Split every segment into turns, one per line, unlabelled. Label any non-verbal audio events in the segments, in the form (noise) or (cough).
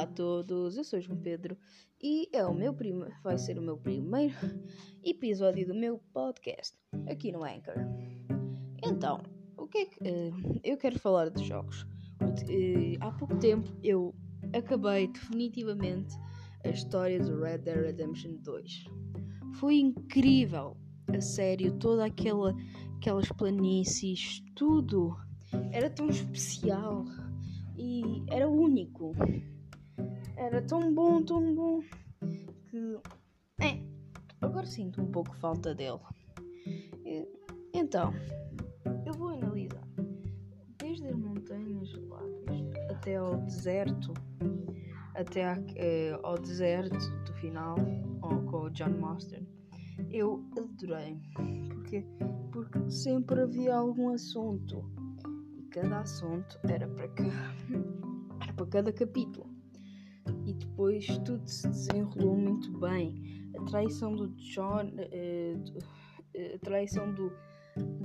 Olá a todos, eu sou João Pedro e é o meu primo, vai ser o meu primeiro episódio do meu podcast aqui no Anchor. Então, o que é que uh, eu quero falar de jogos? Uh, há pouco tempo eu acabei definitivamente a história do Red Dead Redemption 2. Foi incrível, a sério, toda aquela aquelas planícies, tudo era tão especial e era único. Era tão bom, tão bom que. É, agora sinto um pouco falta dele. Então, eu vou analisar desde as montanhas lábias até ao deserto, até eh, ao deserto do final com o John Marston. Eu adorei, porque, porque sempre havia algum assunto e cada assunto era para, (laughs) era para cada capítulo tudo se desenrolou muito bem. A traição do John, uh, a traição do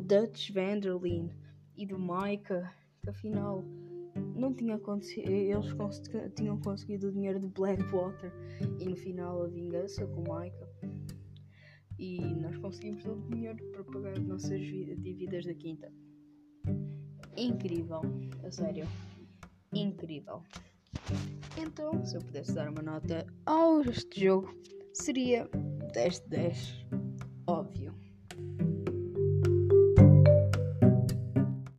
Dutch Vanderlyn e do Micah, que afinal não tinha acontecido, eles cons tinham conseguido o dinheiro de Blackwater e no final a vingança com Micah. E nós conseguimos todo o dinheiro para pagar as nossas dívidas da quinta. Incrível, a sério. Incrível. Então, se eu pudesse dar uma nota ao este jogo, seria 10 de 10. Óbvio.